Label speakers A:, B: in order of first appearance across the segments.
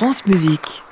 A: France Musique.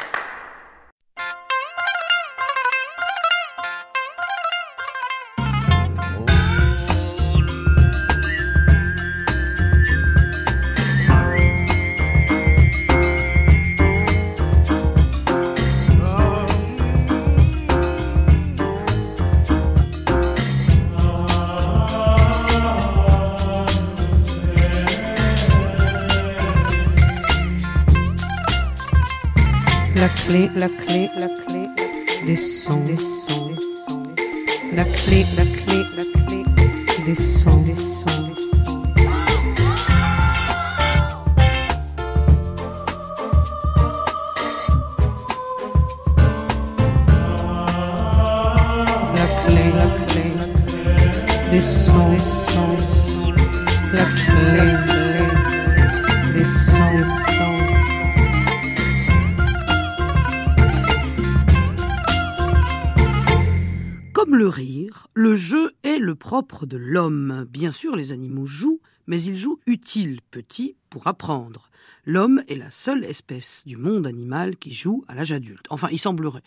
B: Mais ils jouent utile, petit, pour apprendre. L'homme est la seule espèce du monde animal qui joue à l'âge adulte. Enfin, il semblerait.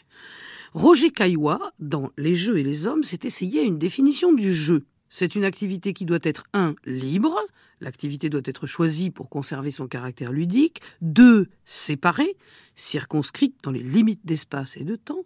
B: Roger Caillois, dans Les jeux et les hommes, s'est essayé à une définition du jeu. C'est une activité qui doit être 1. libre, l'activité doit être choisie pour conserver son caractère ludique, 2. séparée, circonscrite dans les limites d'espace et de temps,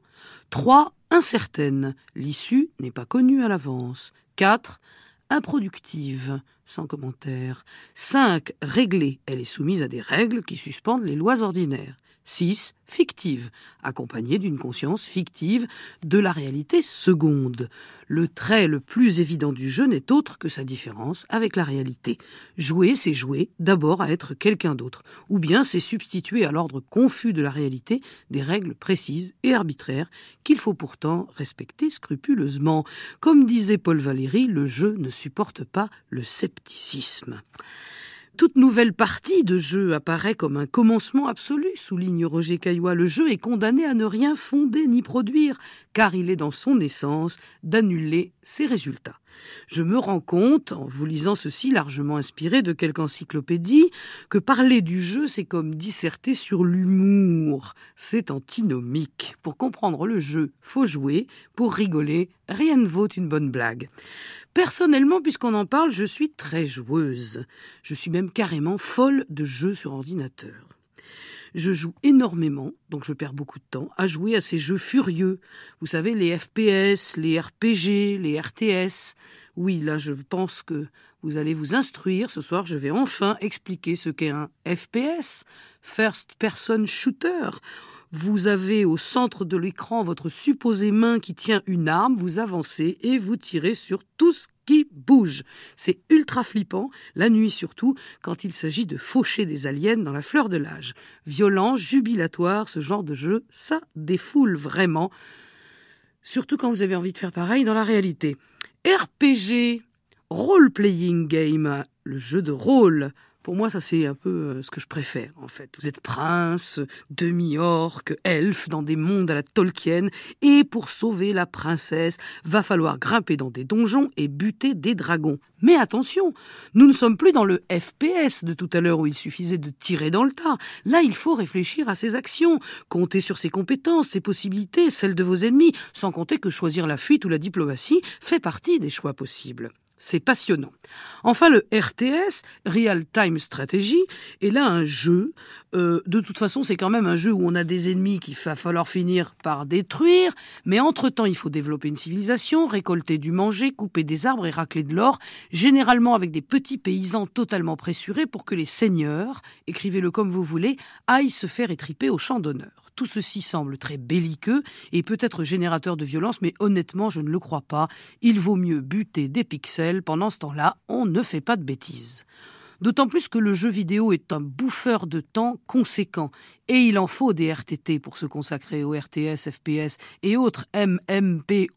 B: 3. incertaine, l'issue n'est pas connue à l'avance, 4. Improductive, sans commentaire, 5. réglée, elle est soumise à des règles qui suspendent les lois ordinaires, 6. Fictive, accompagnée d'une conscience fictive de la réalité seconde. Le trait le plus évident du jeu n'est autre que sa différence avec la réalité. Jouer, c'est jouer d'abord à être quelqu'un d'autre, ou bien c'est substituer à l'ordre confus de la réalité des règles précises et arbitraires qu'il faut pourtant respecter scrupuleusement. Comme disait Paul Valéry, le jeu ne supporte pas le scepticisme. Toute nouvelle partie de jeu apparaît comme un commencement absolu, souligne Roger Caillois. Le jeu est condamné à ne rien fonder ni produire, car il est dans son essence d'annuler ses résultats. Je me rends compte, en vous lisant ceci largement inspiré de quelque encyclopédie, que parler du jeu, c'est comme disserter sur l'humour. C'est antinomique. Pour comprendre le jeu, faut jouer. Pour rigoler, rien ne vaut une bonne blague. Personnellement, puisqu'on en parle, je suis très joueuse. Je suis même carrément folle de jeux sur ordinateur. Je joue énormément, donc je perds beaucoup de temps, à jouer à ces jeux furieux. Vous savez, les FPS, les RPG, les RTS. Oui, là, je pense que vous allez vous instruire. Ce soir, je vais enfin expliquer ce qu'est un FPS, First Person Shooter. Vous avez au centre de l'écran votre supposée main qui tient une arme, vous avancez et vous tirez sur tout ce qui bouge. C'est ultra flippant, la nuit surtout, quand il s'agit de faucher des aliens dans la fleur de l'âge. Violent, jubilatoire, ce genre de jeu, ça défoule vraiment. Surtout quand vous avez envie de faire pareil dans la réalité. RPG, role-playing game, le jeu de rôle. Pour moi, ça c'est un peu euh, ce que je préfère en fait. Vous êtes prince, demi-orc, elfe dans des mondes à la Tolkien, et pour sauver la princesse, va falloir grimper dans des donjons et buter des dragons. Mais attention, nous ne sommes plus dans le FPS de tout à l'heure où il suffisait de tirer dans le tas. Là, il faut réfléchir à ses actions, compter sur ses compétences, ses possibilités, celles de vos ennemis, sans compter que choisir la fuite ou la diplomatie fait partie des choix possibles. C'est passionnant. Enfin, le RTS, Real Time Strategy, est là un jeu. Euh, de toute façon, c'est quand même un jeu où on a des ennemis qu'il va falloir finir par détruire. Mais entre-temps, il faut développer une civilisation, récolter du manger, couper des arbres et racler de l'or, généralement avec des petits paysans totalement pressurés pour que les seigneurs, écrivez-le comme vous voulez, aillent se faire étriper au champ d'honneur. Tout ceci semble très belliqueux et peut-être générateur de violence, mais honnêtement, je ne le crois pas. Il vaut mieux buter des pixels. Pendant ce temps-là, on ne fait pas de bêtises. D'autant plus que le jeu vidéo est un bouffeur de temps conséquent. Et il en faut des RTT pour se consacrer aux RTS, FPS et autres MMPORG,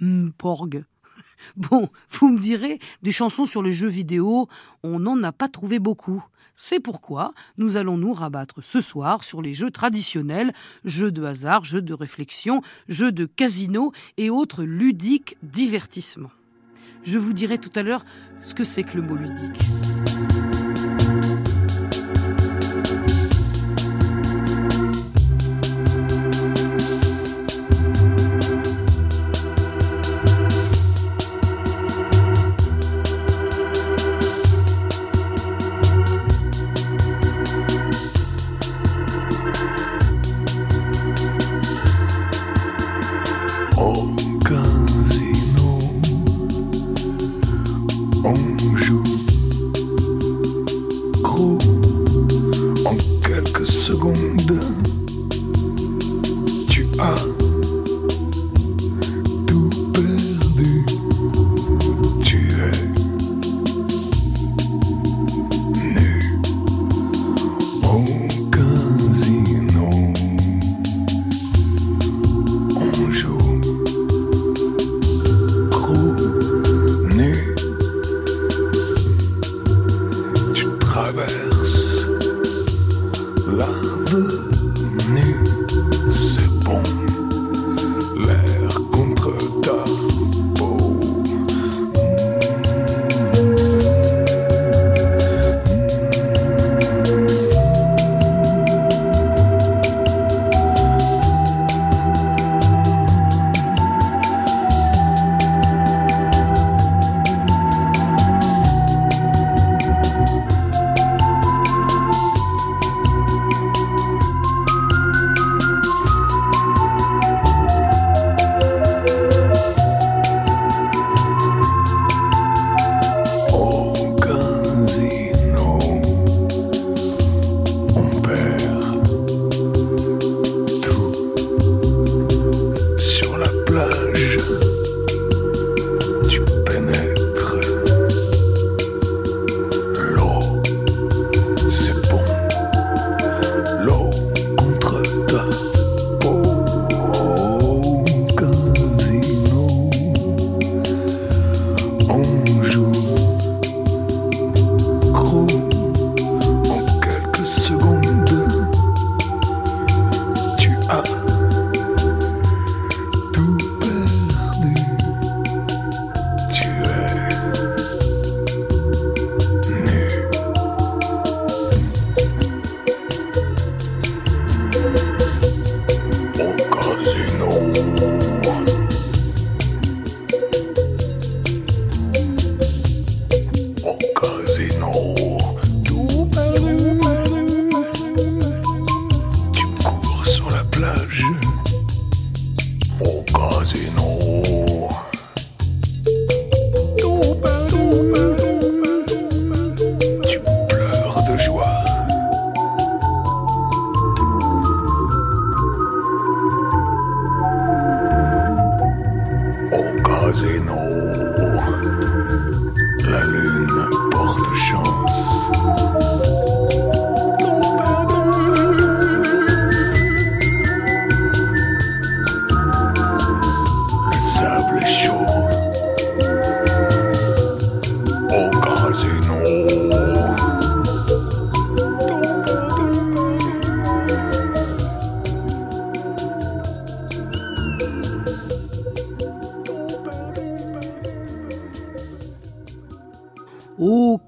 B: MPORG. Bon, vous me direz, des chansons sur les jeux vidéo, on n'en a pas trouvé beaucoup. C'est pourquoi nous allons nous rabattre ce soir sur les jeux traditionnels, jeux de hasard, jeux de réflexion, jeux de casino et autres ludiques divertissements. Je vous dirai tout à l'heure ce que c'est que le mot ludique.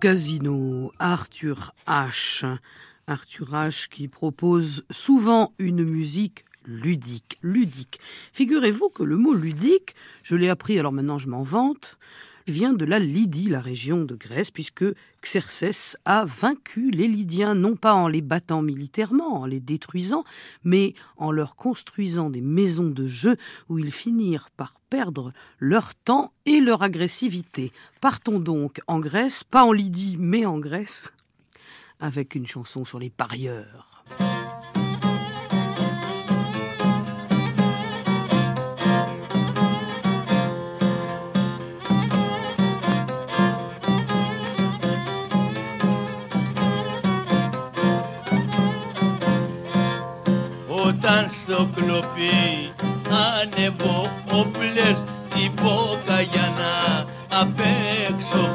B: Casino, Arthur H. Arthur H qui propose souvent une musique ludique. Ludique. Figurez-vous que le mot ludique, je l'ai appris, alors maintenant je m'en vante, vient de la Lydie, la région de Grèce, puisque Xerxès a vaincu les Lydiens, non pas en les battant militairement, en les détruisant, mais en leur construisant des maisons de jeu où ils finirent par perdre leur temps et leur agressivité. Partons donc en Grèce, pas en Lydie, mais en Grèce, avec une chanson sur les parieurs.
A: Όταν στο κλοπί ανεβώ όπλες την πόκα για να απέξω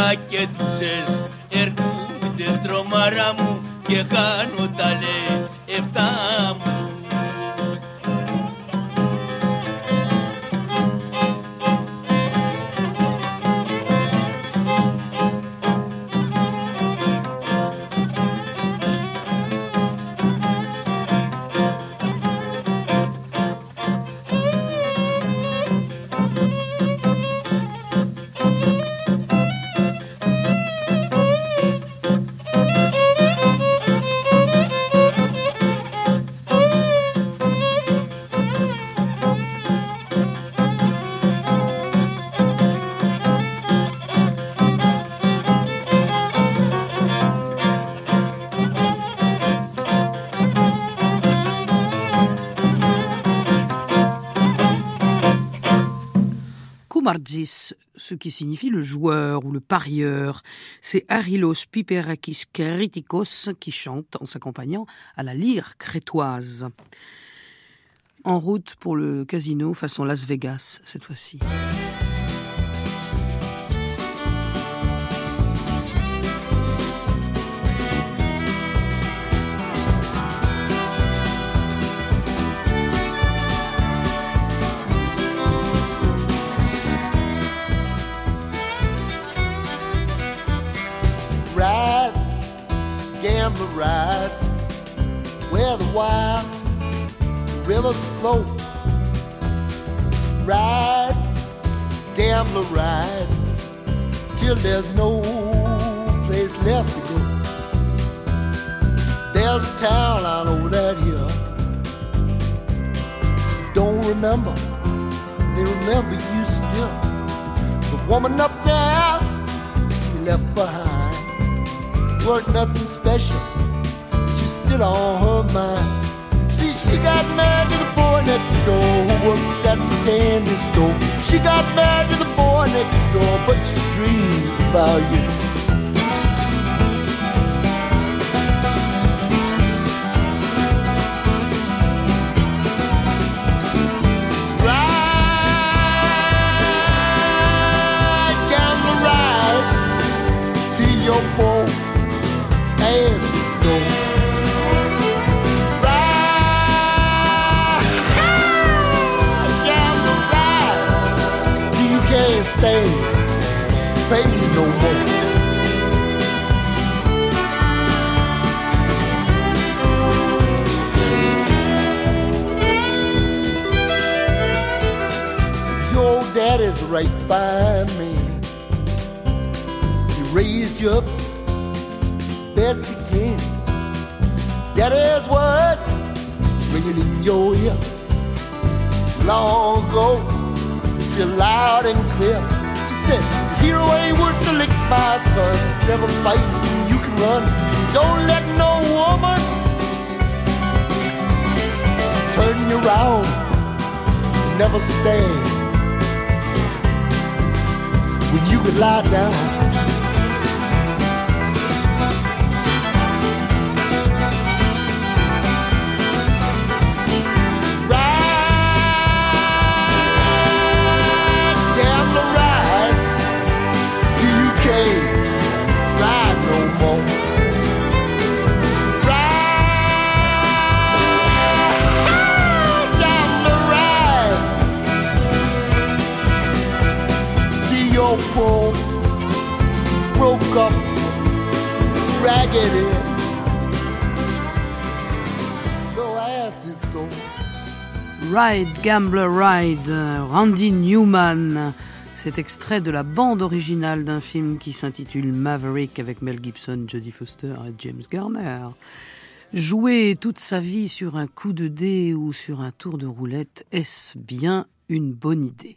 A: δόντια και τουσες έρχονται τρομάρα μου και κάνω τα λεφτά μου
B: ce qui signifie le joueur ou le parieur. C'est Arilos Piperakis Kritikos qui chante en s'accompagnant à la lyre crétoise. En route pour le casino façon Las Vegas cette fois-ci.
C: Gamble ride where the wild rivers flow. Ride, gambler ride till there's no place left to go. There's a town out over that hill. Don't remember, they remember you still. The woman up there you left behind weren't nothing special. She's still on her mind. See, she got married to the boy next door who worked at the candy store. She got married to the boy next door, but she dreams about you. Right fine man. He raised you up best he can. Daddy's words ringing in your ear. Long ago, still loud and clear. He said, Hero ain't worth the lick, my son. Never fight, you can run. Don't let no woman turn you around. Never stand when you could lie down. Ride,
B: Gambler Ride, Randy Newman. Cet extrait de la bande originale d'un film qui s'intitule Maverick avec Mel Gibson, Jodie Foster et James Garner. Jouer toute sa vie sur un coup de dé ou sur un tour de roulette, est-ce bien une bonne idée?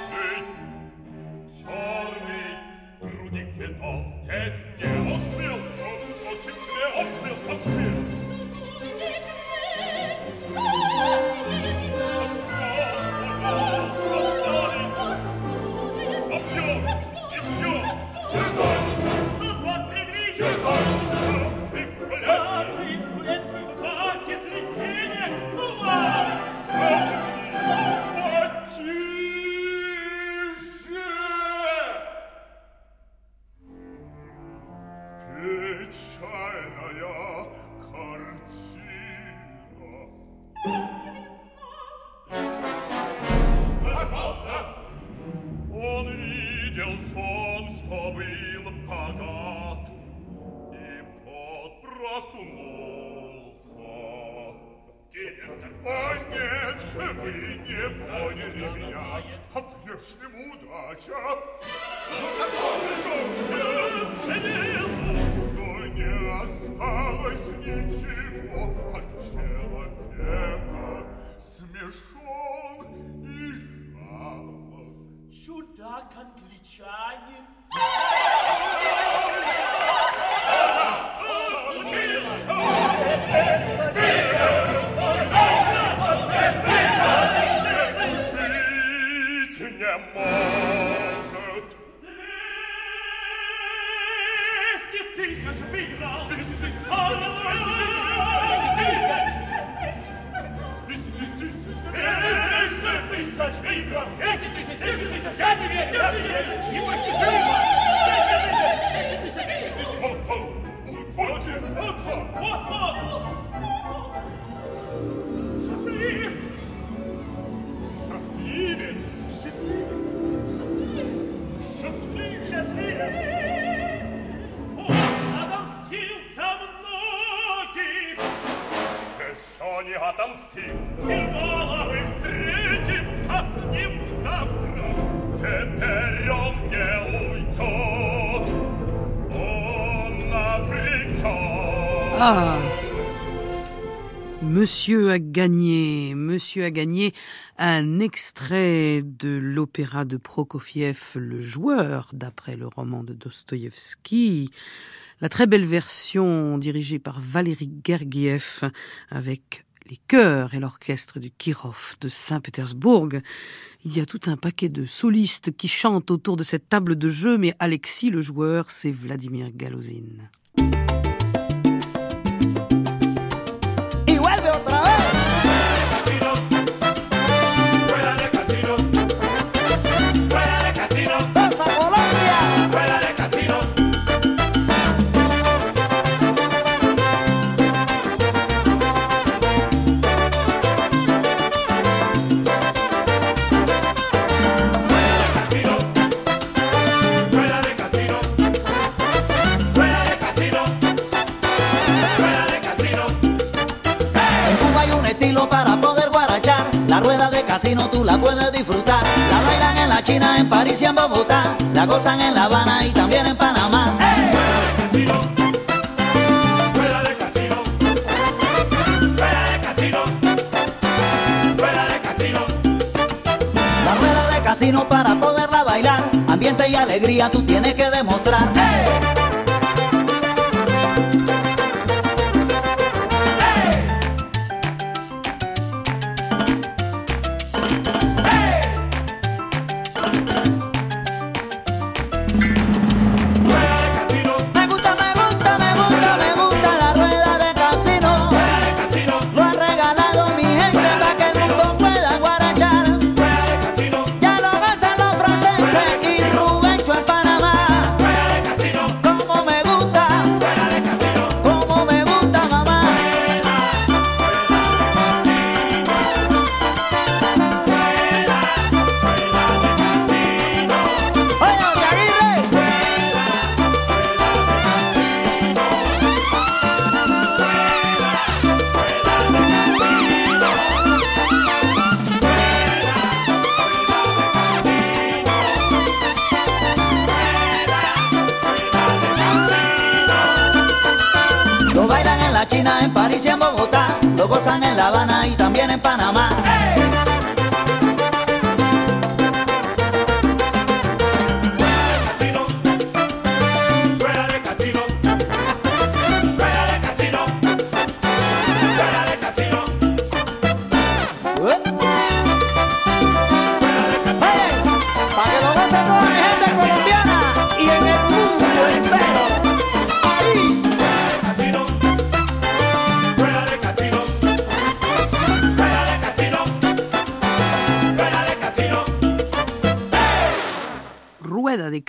D: Bild auf,
E: es mir aufs Bild, und, und, es mir aufs Monsieur a gagné, Monsieur a gagné un extrait de l'opéra de Prokofiev, Le Joueur, d'après le roman de Dostoïevski. La très belle version dirigée par Valérie Gergiev avec les chœurs et l'orchestre du Kirov de Saint-Pétersbourg. Il y a tout un paquet de solistes qui chantent autour de cette table de jeu, mais Alexis le joueur, c'est Vladimir Galozine.
D: Casino tú la puedes disfrutar. La bailan en la China, en París y en Bogotá. La gozan en La Habana y también en Panamá. ¡Hey!
F: Casino
D: para poderla bailar. Ambiente y alegría tú tienes que demostrar. ¡Hey!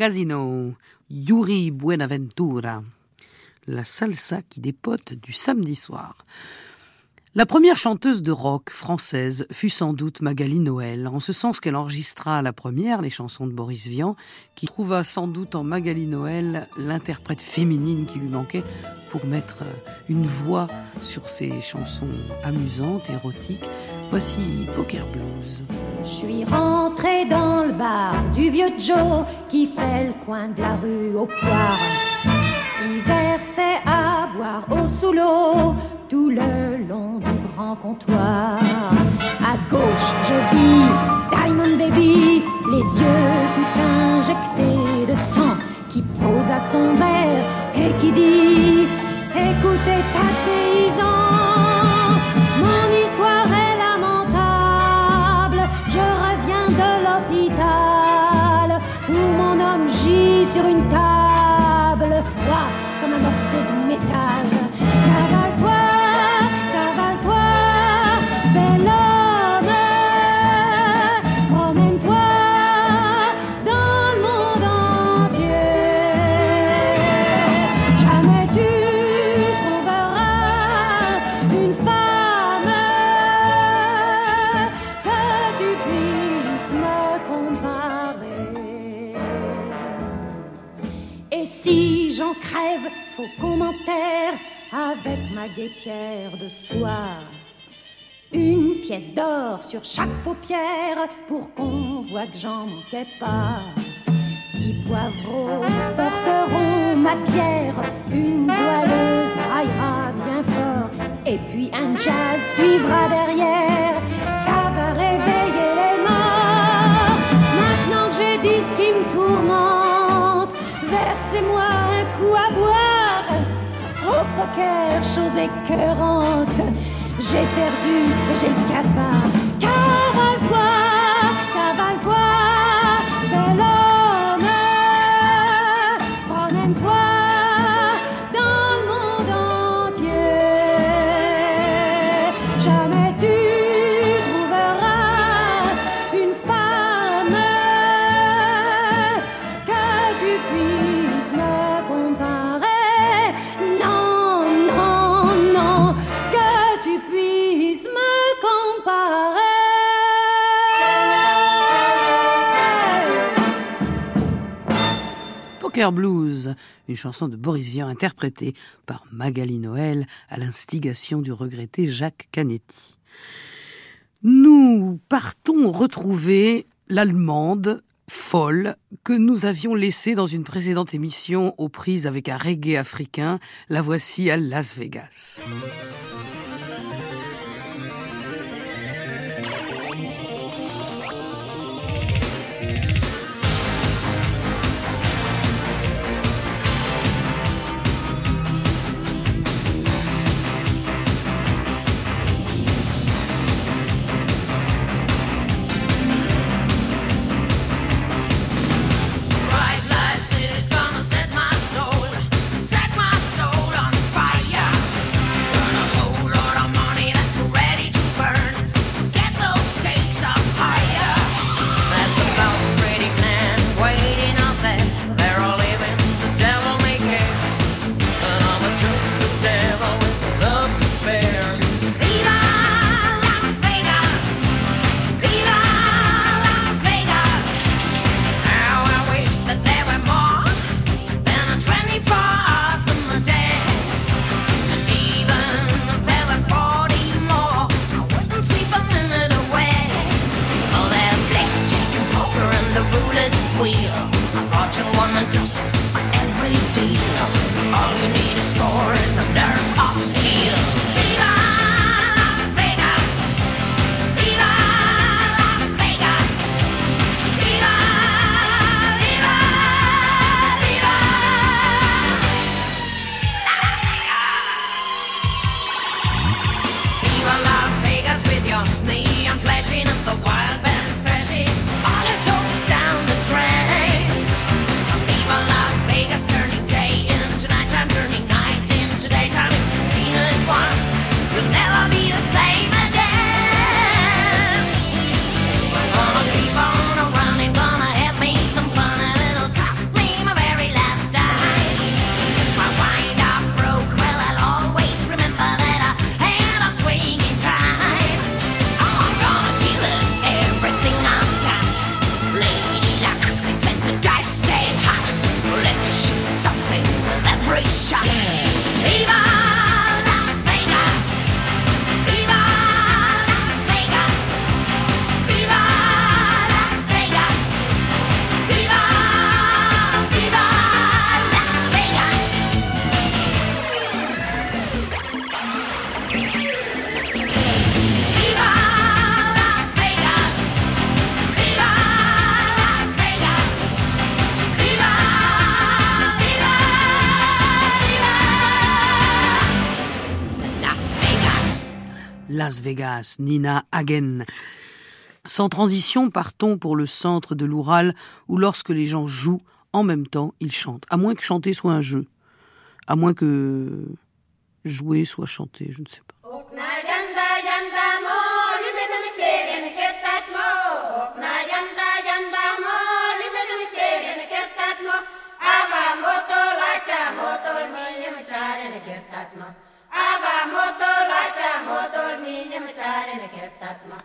G: Casino,
B: Yuri Buenaventura, la salsa qui dépote du samedi soir. La première chanteuse de rock française fut sans doute Magali Noël, en ce sens qu'elle enregistra la première les chansons de Boris Vian, qui trouva sans doute en Magali Noël l'interprète féminine qui lui manquait pour mettre euh, une voix sur ses chansons amusantes, érotiques. Voici Poker Blues.
H: Je suis rentré dans le bar du vieux Joe qui fait le coin de la rue au poire. Il versait à boire au sous l'eau tout le long du grand comptoir. À gauche, je vis Diamond Baby, les yeux tout injectés de sang, qui pose à son verre et qui dit Écoutez, ta paysan, mon histoire est lamentable. Je reviens de l'hôpital où mon homme gît sur une table, Et si j'en crève, faux commentaire avec ma guépière de soir. Une pièce d'or sur chaque paupière pour qu'on voit que j'en manquais pas. Six poivreaux porteront ma bière, une goualeuse braillera bien fort, et puis un jazz suivra derrière. Versez-moi un coup à boire. Au poker, chose écœurante, j'ai perdu j'ai le cafard.
B: Blues, une chanson de Boris Vian interprétée par Magali Noël à l'instigation du regretté Jacques Canetti. Nous partons retrouver l'Allemande folle que nous avions laissée dans une précédente émission aux prises avec un reggae africain. La voici à Las Vegas.
I: Croatia. Vegas,
J: Nina Hagen. Sans transition, partons pour le centre de l'Oural, où lorsque les gens jouent, en même temps, ils chantent. À moins que chanter soit un jeu. À moins que jouer soit chanter, je ne sais pas. Padma.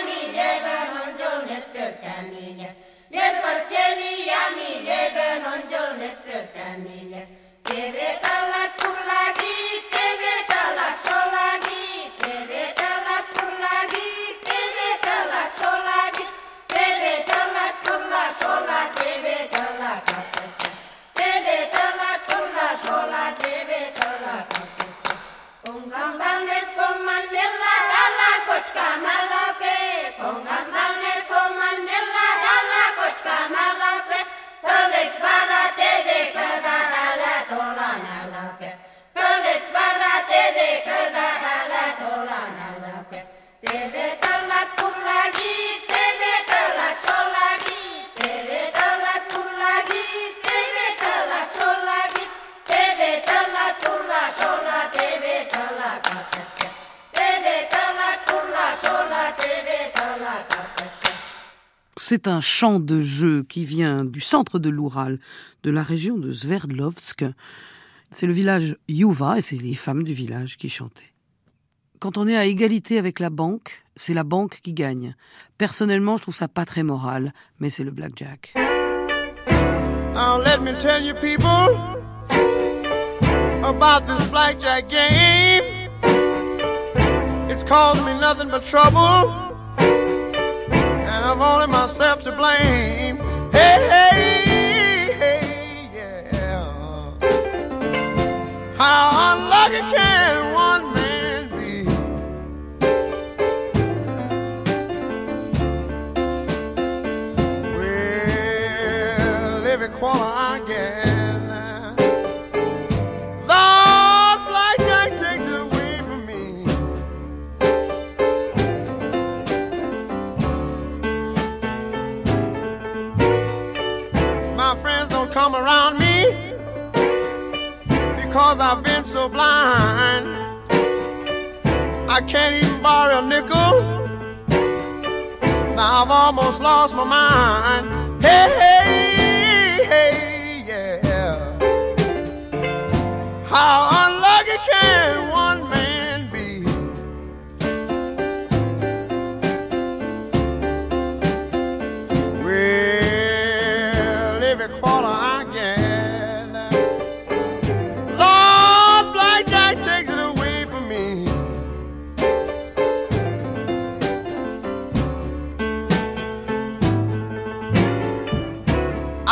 J: amiche che non giornette cammina, nel porcelli amiche che non giornette cammina, che C'est un chant de jeu qui vient du centre de l'Oural, de la région de Sverdlovsk. C'est le village Yuva et c'est les femmes du village qui chantaient. Quand on est à égalité avec la banque, c'est la banque qui gagne. Personnellement, je trouve ça pas très moral, mais c'est le blackjack.
K: Now let me tell you people about this blackjack game. It's caused me nothing but trouble, I've only myself to blame. Hey, hey, hey, yeah. How unlucky can because I've been so blind. I can't even borrow a nickel. Now I've almost lost my mind. Hey, hey, hey, yeah. How unlucky can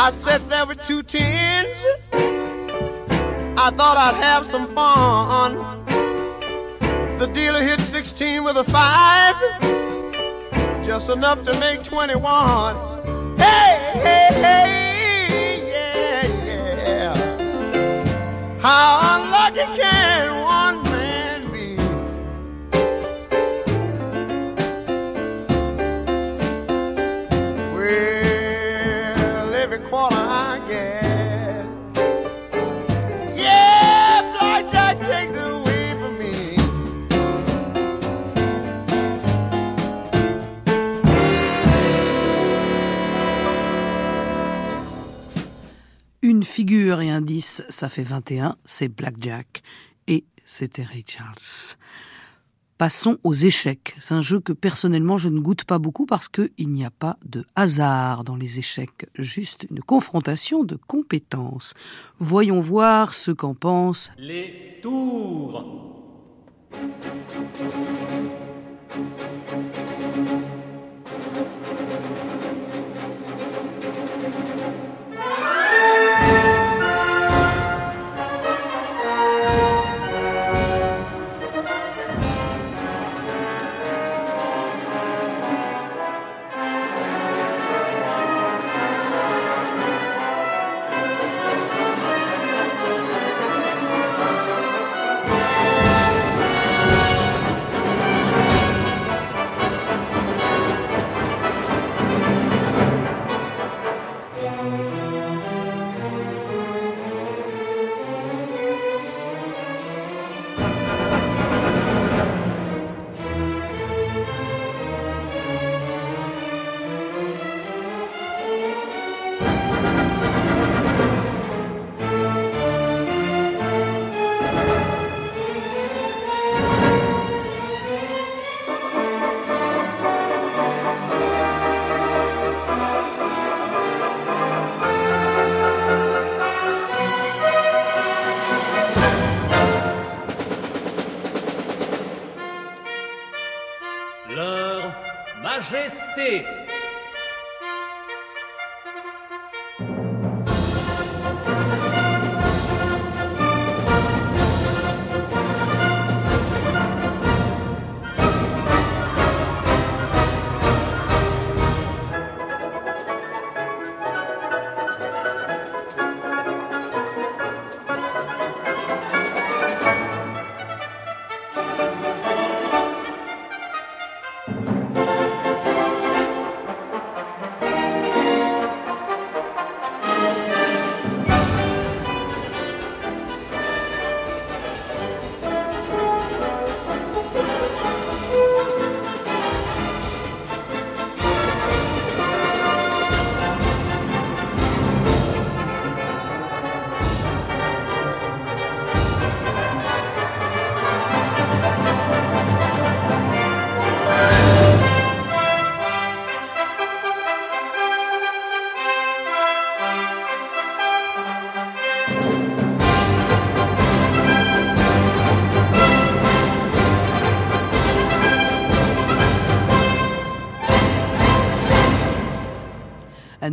K: I sat there with two tens. I thought I'd have some fun. The dealer hit 16 with a five, just enough to make 21. Hey, hey, hey, yeah, yeah. How unlucky can
B: Et un 10, ça fait 21, c'est Blackjack. Et c'était Ray Charles. Passons aux échecs. C'est un jeu que personnellement je ne goûte pas beaucoup parce qu'il n'y a pas de hasard dans les échecs, juste une confrontation de compétences. Voyons voir ce qu'en pensent
G: Les tours.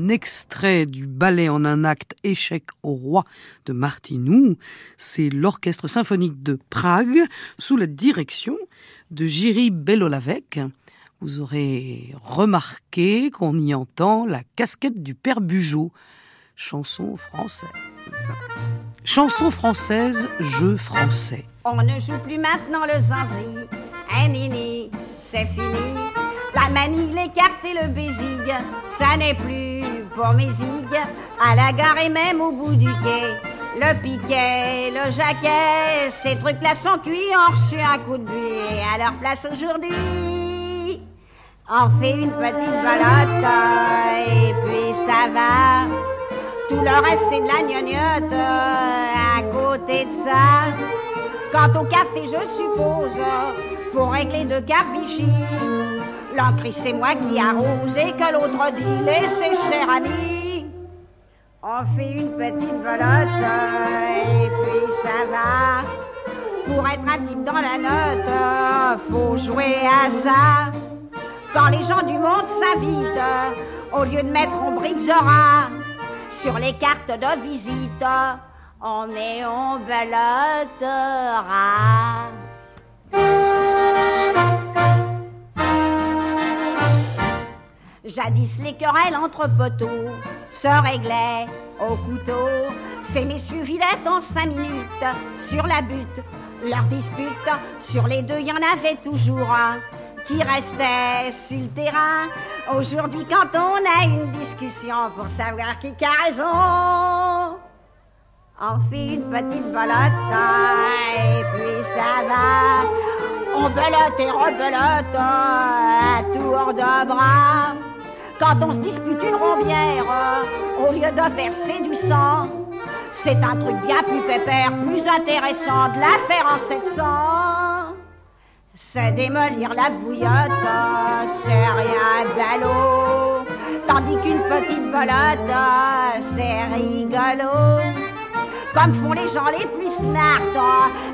B: Extrait du ballet en un acte Échec au roi de Martinou. C'est l'orchestre symphonique de Prague sous la direction de Jiří Belolavec. Vous aurez remarqué qu'on y entend la casquette du père Bugeaud, chanson française. Chanson française, jeu français.
L: On ne joue plus maintenant le zanzi, un nini, c'est fini. La manie, les cartes et le bésigue, ça n'est plus pour mes zigues. À la gare et même au bout du quai, le piquet, le jaquet, ces trucs-là sont cuits, ont reçu un coup de buée à leur place aujourd'hui. On fait une petite balotte et puis ça va. Tout le reste c'est de la gnognotte à côté de ça. Quant au café, je suppose, pour régler de Vichy, l'encre c'est moi qui arrose et que l'autre dit laissez cher ami. On fait une petite belote et puis ça va. Pour être un type dans la note, faut jouer à ça. Quand les gens du monde s'invitent, au lieu de mettre en brique Zora, sur les cartes de visite. On met on belottera. Jadis les querelles entre poteaux se réglaient au couteau. Ces messieurs vilaient en cinq minutes sur la butte. Leur dispute, sur les deux, y en avait toujours un qui restait sur le terrain. Aujourd'hui, quand on a une discussion pour savoir qui a raison, on fait une petite belote et puis ça va. On belote et rebelote à tour de bras. Quand on se dispute une rombière, au lieu de verser du sang, c'est un truc bien plus pépère, plus intéressant de la faire en 700. C'est démolir la bouillotte, c'est rien ballot. Tandis qu'une petite belote, c'est rigolo. Comme font les gens les plus smart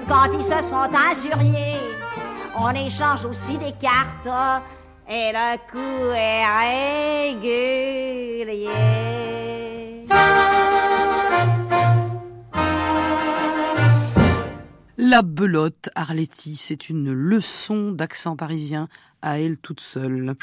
L: quand ils se sont injuriés. On échange aussi des cartes et le coup est régulier.
B: La belote, Arletty, c'est une leçon d'accent parisien à elle toute seule.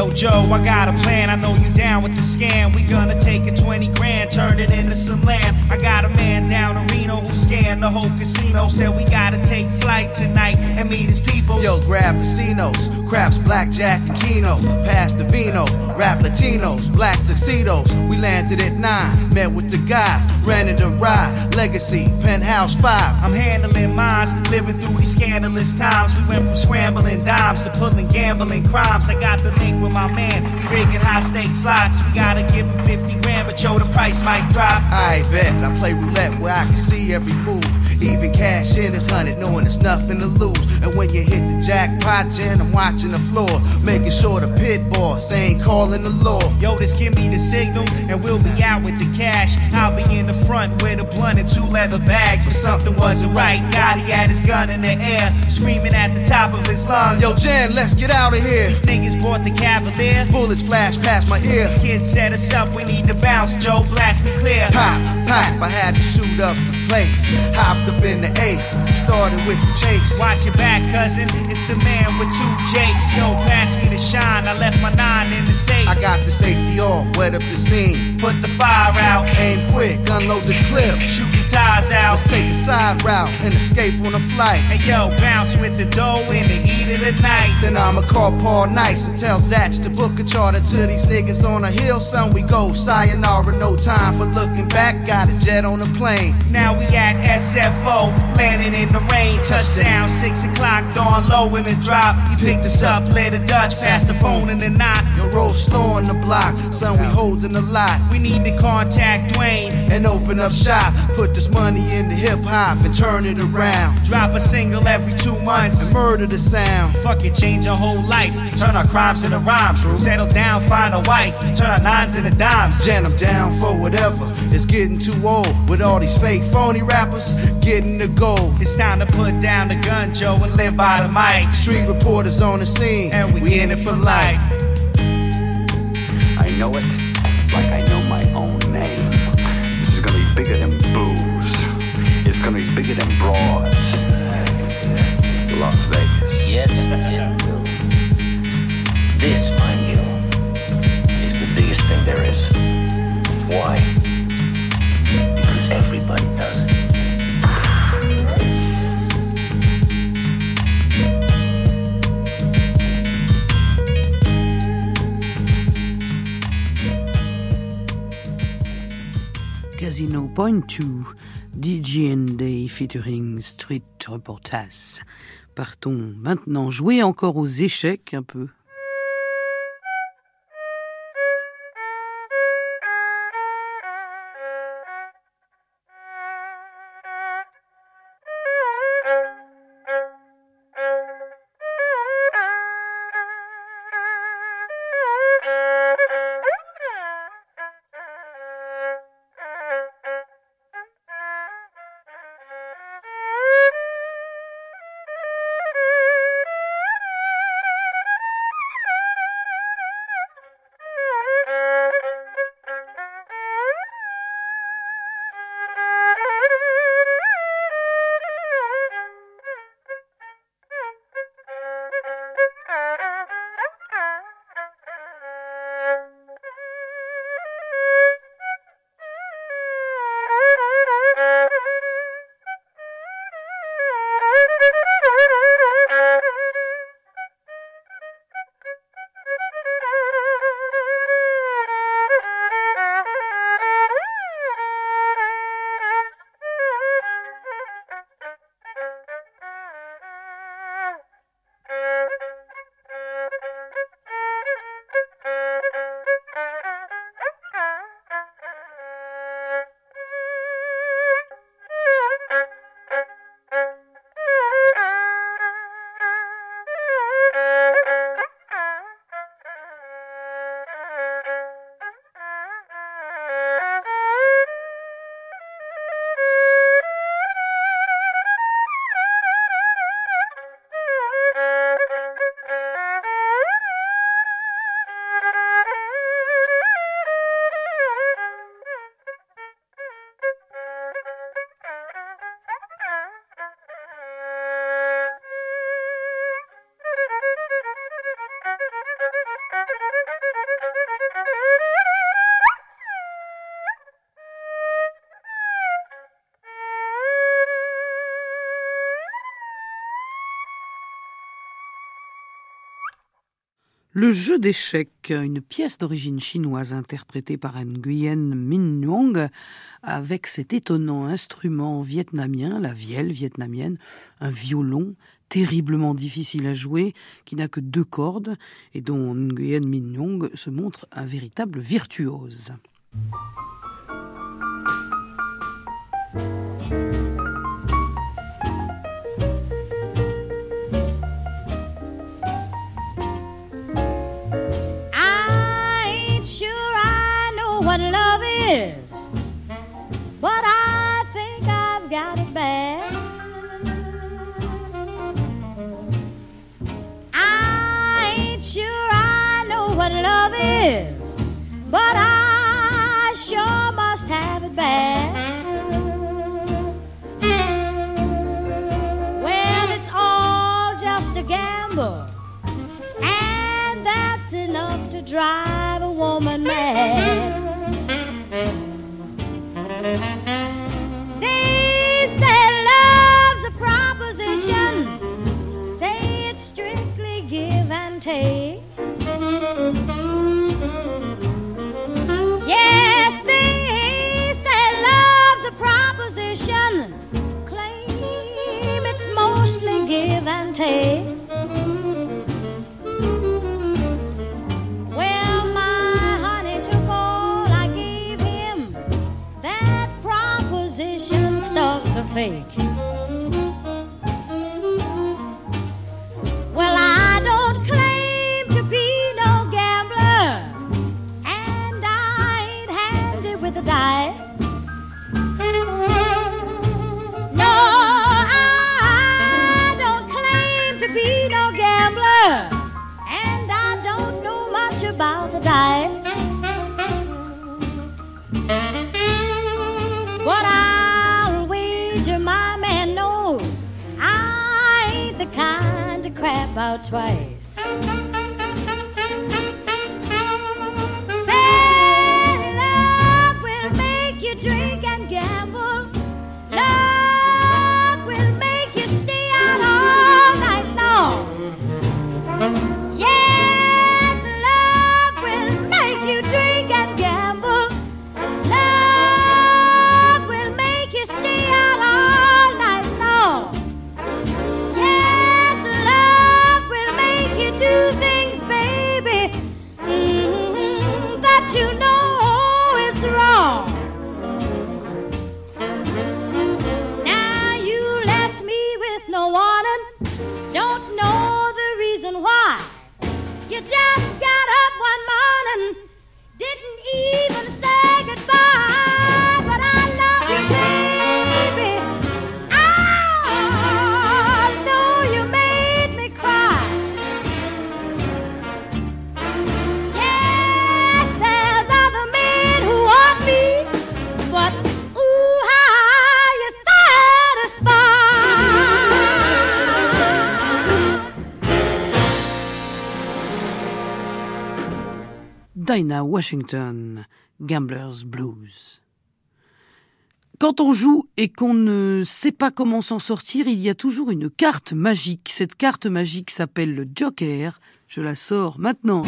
M: Yo, Joe, I got a plan. I know you down with the scam. We gonna take a 20 grand, turn it into some land. I got a man down in Reno who scanned the whole casino. Said we gotta take flight tonight and meet his people.
N: Yo, grab casinos, craps, blackjack, and keno. Pass the vino, rap Latinos, black tuxedos. We landed at nine, met with the guys, rented a ride. Legacy, penthouse five.
M: I'm handling mines, living through these scandalous times. We went from scrambling dimes to pulling gambling crimes. I got the link with my man, he rigging high stakes slots. We gotta give him 50 grand, but yo, the price might drop.
N: I bet I play roulette where I can see every move. Even cash in is hunted, knowing there's nothing to lose. And when you hit the jackpot, Jen, I'm watching the floor, making sure the pit boss ain't calling the law.
M: Yo, just give me the signal, and we'll be out with the cash. I'll be in the front with a blunt and two leather bags. But something wasn't right. Gotti had his gun in the air, screaming at the top of his lungs.
N: Yo, Jen, let's get out of here.
M: These niggas bought the Cavalier.
N: Bullets flash past my ear.
M: This kid set us up, we need to bounce. Joe, blast me clear.
N: Pop, pop, I had to shoot up the place. Hopped up in the eighth, started with the chase.
M: Watch your back, cousin. It's the man with two Jakes. Yo, pass me the shine. I left my nine in the safe.
N: I got the safety off, wet up the scene.
M: Put the fire out.
N: Aim quick, unload the clip.
M: Shoot the tires out.
N: Let's take a side route and escape on a flight.
M: Hey yo, bounce with the dough in the heat of the night.
N: Then I'ma call Paul Nice and tell Zatch to book a charter to these niggas on a hill. Son, we go sayonara, no time for looking back. Got a jet on a plane.
M: Now we at SFO, landing in the rain. Touchdown, six o'clock, dawn low in the drop. He picked us up, lit a Dutch, passed the phone in the knot.
N: Yo, roll slow on the block, son, we holding a lot.
M: We need to contact Dwayne
N: and open up shop. Put this money into hip hop and turn it around.
M: Drop a single every two months
N: and murder the sound.
M: Fuck it, change our whole life. Turn our crimes into rhymes. Settle down, find a wife. Turn our nines into dimes.
N: Jen, I'm down for whatever. It's getting too old with all these fake phony rappers getting the gold.
M: It's time to put down the gun, Joe, and live by the mic.
N: Street reporters on the scene,
M: and we,
N: we in it for life.
O: I know it like I know my own name. This is gonna be bigger than booze. It's gonna be bigger than broads. Las Vegas.
P: Yes, it will. This, mind you, is the biggest thing there is. Why? Everybody does it.
B: Casino Point 2, DJ and Day featuring Street Reporters. Partons maintenant jouer encore aux échecs un peu. Le jeu d'échecs, une pièce d'origine chinoise interprétée par Nguyen Minh Wong, avec cet étonnant instrument vietnamien, la vielle vietnamienne, un violon terriblement difficile à jouer, qui n'a que deux cordes et dont Nguyen Minh Wong se montre un véritable virtuose.
Q: Crap out twice.
B: Dinah Washington, Gambler's Blues. Quand on joue et qu'on ne sait pas comment s'en sortir, il y a toujours une carte magique. Cette carte magique s'appelle le Joker. Je la sors maintenant.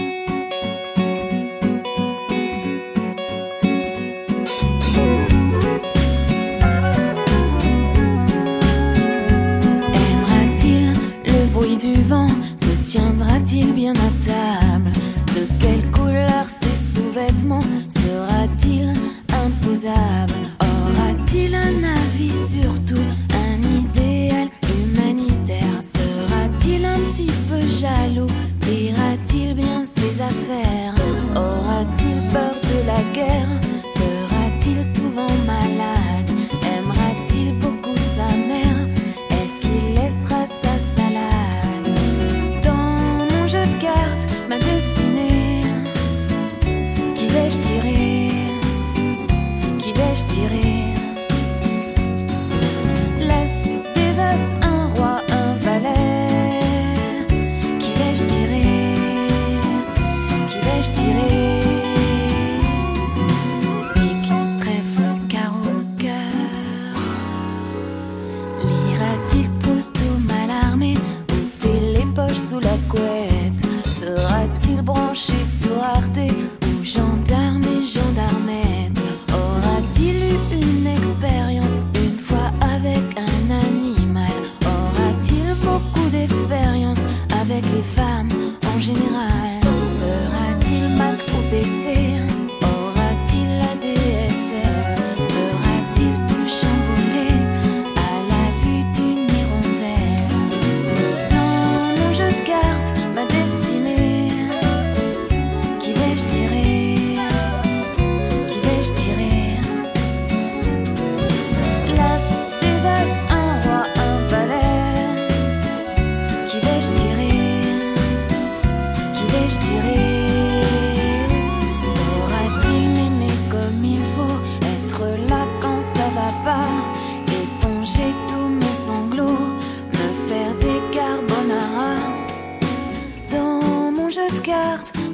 R: Aimera-t-il le bruit du vent? Se tiendra-t-il bien à table sera-t-il imposable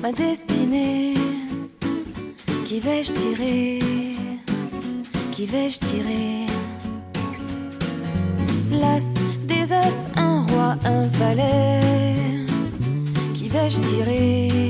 R: ma destinée. Qui vais-je tirer? Qui vais-je tirer? L'as, des as, un roi, un valet. Qui vais-je tirer?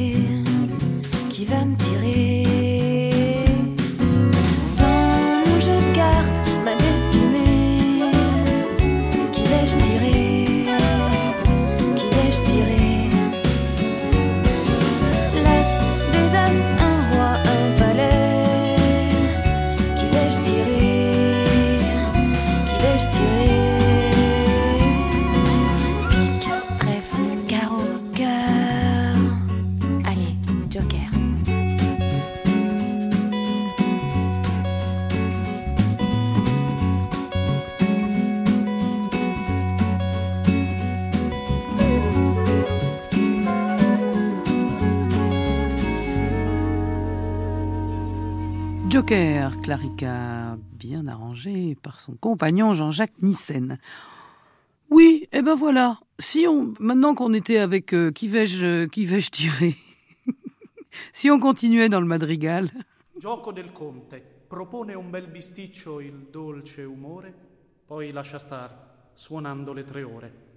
B: Clarica, bien arrangé par son compagnon Jean-Jacques Nissen. Oui, et ben voilà. Si on, maintenant qu'on était avec euh, qui vais-je, euh, qui vais-je tirer? Si on continuait dans le madrigal.
S: Gioco del conte. Propone un bel bisticcio il dolce umore, poi lascia star, suonando le tre ore.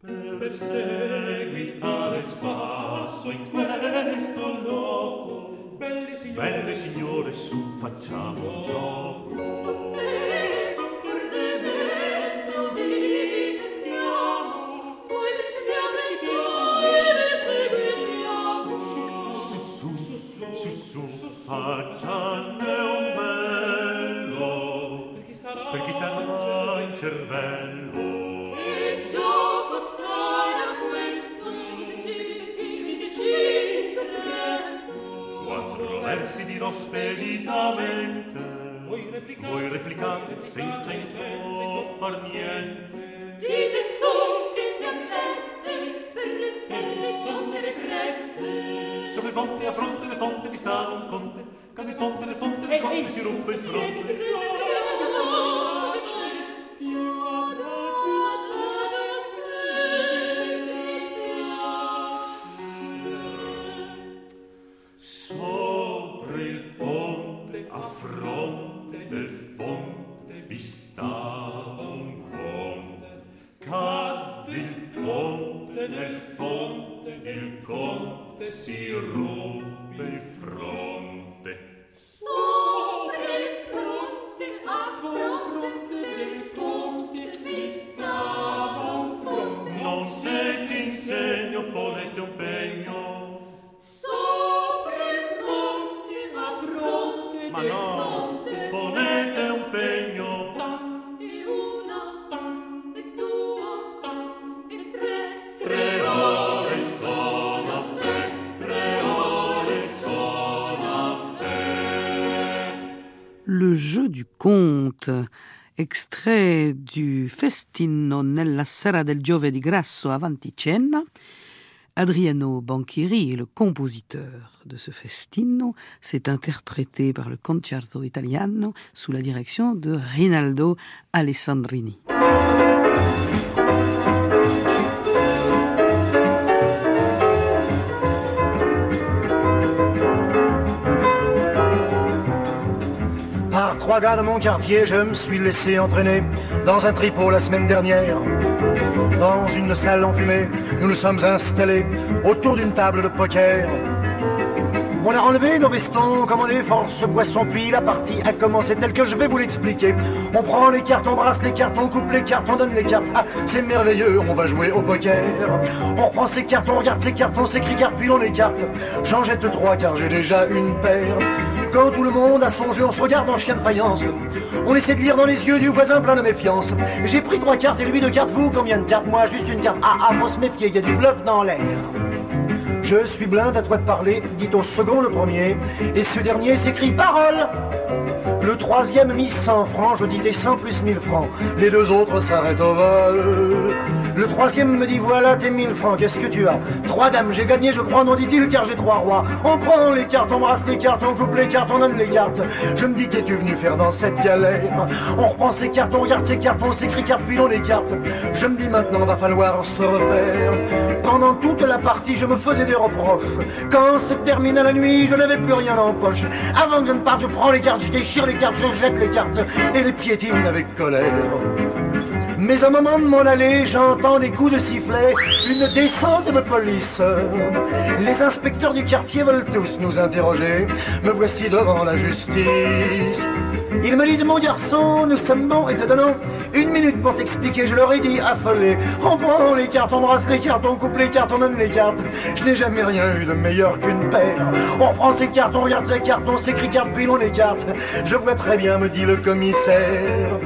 T: per perseguitare il spasso in questo loco belli signore belli signore su facciamo un gioco. Con te siamo voi ci piano e seguiamo su su su su su su facciane un bello. Per chi starà per in cervello. versi di speditamente voi replicate, voi replicate, replicate senza insoppar niente.
I: Dite sol che si leste per, ris per rispondere preste
T: sopra il ponte a fronte le fonte vi stava un conte. Cade ponte le fonte le conte si rompe il fronte. siete siete siete si
B: extrait du Festino nella sera del giovedì grasso avanti cena. Adriano Banchieri est le compositeur de ce festino. C'est interprété par le Concerto Italiano sous la direction de Rinaldo Alessandrini.
U: Par trois gars de mon quartier, je me suis laissé entraîner dans un tripot la semaine dernière. Dans une salle enfumée, nous nous sommes installés autour d'une table de poker. On a enlevé nos vestons, commandé force boisson, puis la partie a commencé telle que je vais vous l'expliquer. On prend les cartes, on brasse les cartes, on coupe les cartes, on donne les cartes. Ah, c'est merveilleux, on va jouer au poker. On reprend ses cartes, on regarde ses cartes, on s'écrit cartes, puis on écarte. J'en jette trois car j'ai déjà une paire. Quand tout le monde a son jeu, on se regarde en chien de faïence. On essaie de lire dans les yeux du voisin plein de méfiance. J'ai pris trois cartes et lui deux cartes, vous combien de cartes? Moi juste une carte. Ah ah, faut se méfier, il y a du bluff dans l'air. Je suis blinde à toi de parler, dit au second le premier, et ce dernier s'écrit parole. Le troisième mise 100 francs, je dis t'es 100 plus 1000 francs. Les deux autres s'arrêtent au vol. Le troisième me dit voilà tes 1000 francs, qu'est-ce que tu as Trois dames, j'ai gagné, je crois, non dit-il, car j'ai trois rois. On prend les cartes, on brasse les cartes, on coupe les cartes, on donne les cartes. Je me dis qu'es-tu venu faire dans cette galère On reprend ces cartes, on regarde ces cartes, on s'écrit cartes, puis on les cartes. Je me dis maintenant, va falloir se refaire. Pendant toute la partie, je me faisais des reproches. Quand se termina la nuit, je n'avais plus rien en poche. Avant que je ne parte, je prends les cartes, je déchire les cartes, je jette les cartes et les piétine avec colère. Mais au moment de m'en aller, j'entends des coups de sifflet, une descente de police. Les inspecteurs du quartier veulent tous nous interroger. Me voici devant la justice. Ils me disent, mon garçon, nous sommes bons et te donnons une minute pour t'expliquer. Je leur ai dit, affolé. On prend les cartes, on brasse les cartes, on coupe les cartes, on donne les cartes. Je n'ai jamais rien eu de meilleur qu'une paire. On prend ces cartes, on regarde ces cartes, on s'écrit cartes, puis on écarte. Je vois très bien, me dit le commissaire.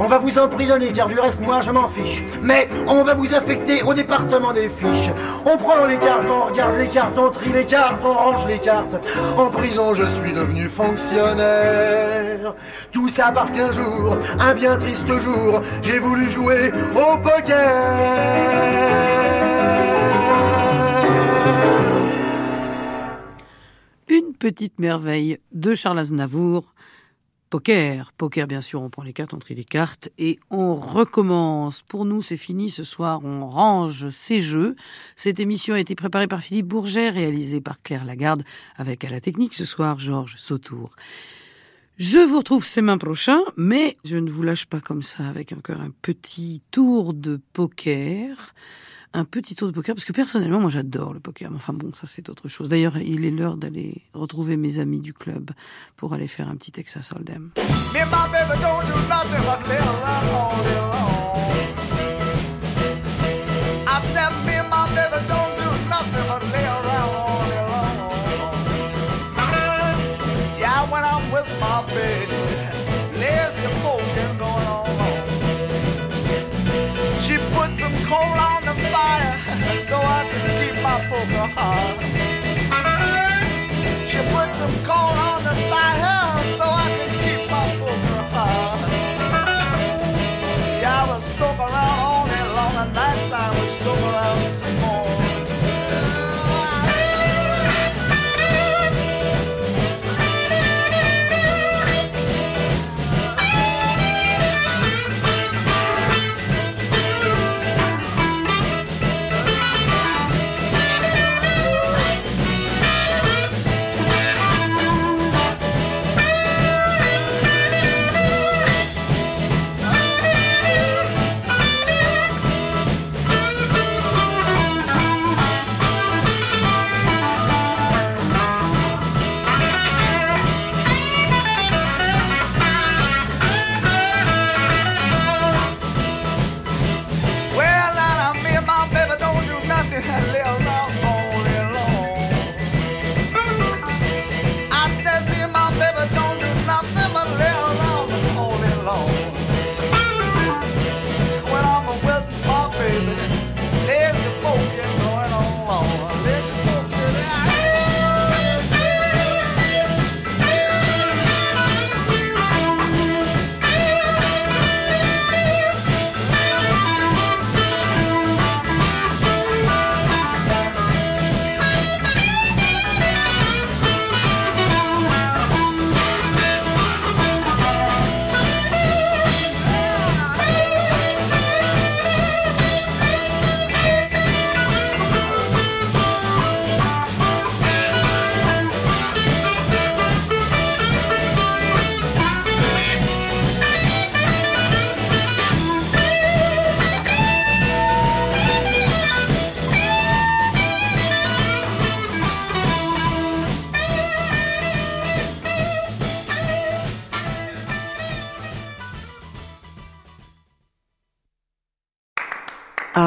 U: On va vous emprisonner car du reste moi je m'en fiche. Mais on va vous affecter au département des fiches. On prend les cartes, on regarde les cartes, on trie les cartes, on range les cartes. En prison je suis devenu fonctionnaire. Tout ça parce qu'un jour, un bien triste jour, j'ai voulu jouer au poker.
B: Une petite merveille de Charles Aznavour. Poker, poker bien sûr, on prend les cartes, on trie les cartes et on recommence. Pour nous, c'est fini ce soir, on range ces jeux. Cette émission a été préparée par Philippe Bourget, réalisée par Claire Lagarde, avec à la technique ce soir Georges Sautour. Je vous retrouve ces mains prochains, mais je ne vous lâche pas comme ça avec encore un petit tour de poker. Un petit tour de poker, parce que personnellement, moi j'adore le poker. Mais Enfin bon, ça c'est autre chose. D'ailleurs, il est l'heure d'aller retrouver mes amis du club pour aller faire un petit Texas Hold'em.
V: top of her heart. She put some coal on the fire.